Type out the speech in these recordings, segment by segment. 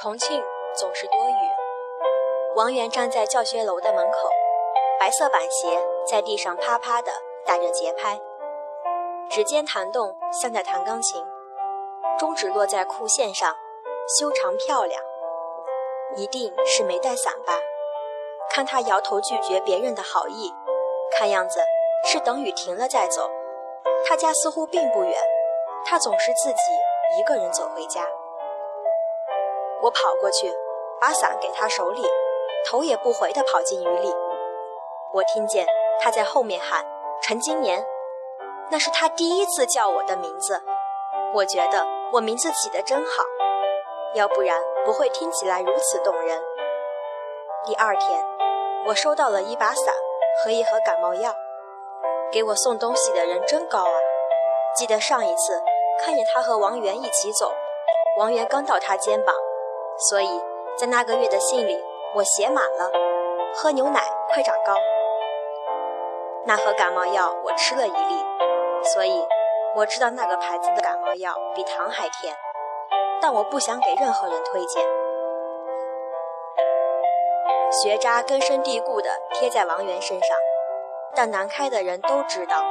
重庆总是多雨。王源站在教学楼的门口，白色板鞋在地上啪啪的打着节拍，指尖弹动像在弹钢琴，中指落在裤线上，修长漂亮。一定是没带伞吧？看他摇头拒绝别人的好意，看样子是等雨停了再走。他家似乎并不远，他总是自己一个人走回家。我跑过去，把伞给他手里，头也不回地跑进雨里。我听见他在后面喊：“陈金年。”那是他第一次叫我的名字。我觉得我名字起得真好，要不然不会听起来如此动人。第二天，我收到了一把伞和一盒感冒药。给我送东西的人真高啊！记得上一次看见他和王源一起走，王源刚到他肩膀。所以在那个月的信里，我写满了：喝牛奶快长高。那盒感冒药我吃了一粒，所以我知道那个牌子的感冒药比糖还甜，但我不想给任何人推荐。学渣根深蒂固地贴在王源身上，但南开的人都知道，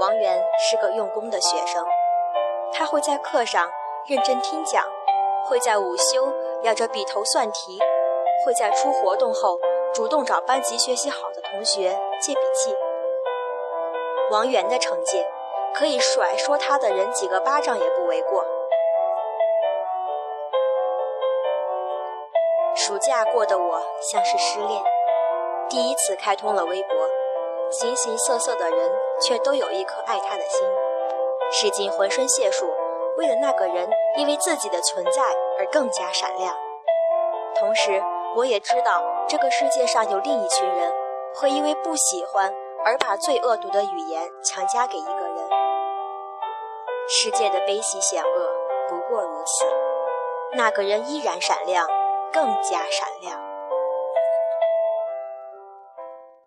王源是个用功的学生，他会在课上认真听讲，会在午休。要着笔头算题，会在出活动后主动找班级学习好的同学借笔记。王源的成绩，可以甩说他的人几个巴掌也不为过。暑假过的我像是失恋，第一次开通了微博，形形色色的人却都有一颗爱他的心，使尽浑身解数。为了那个人，因为自己的存在而更加闪亮。同时，我也知道这个世界上有另一群人，会因为不喜欢而把最恶毒的语言强加给一个人。世界的悲喜险恶不过如此，那个人依然闪亮，更加闪亮。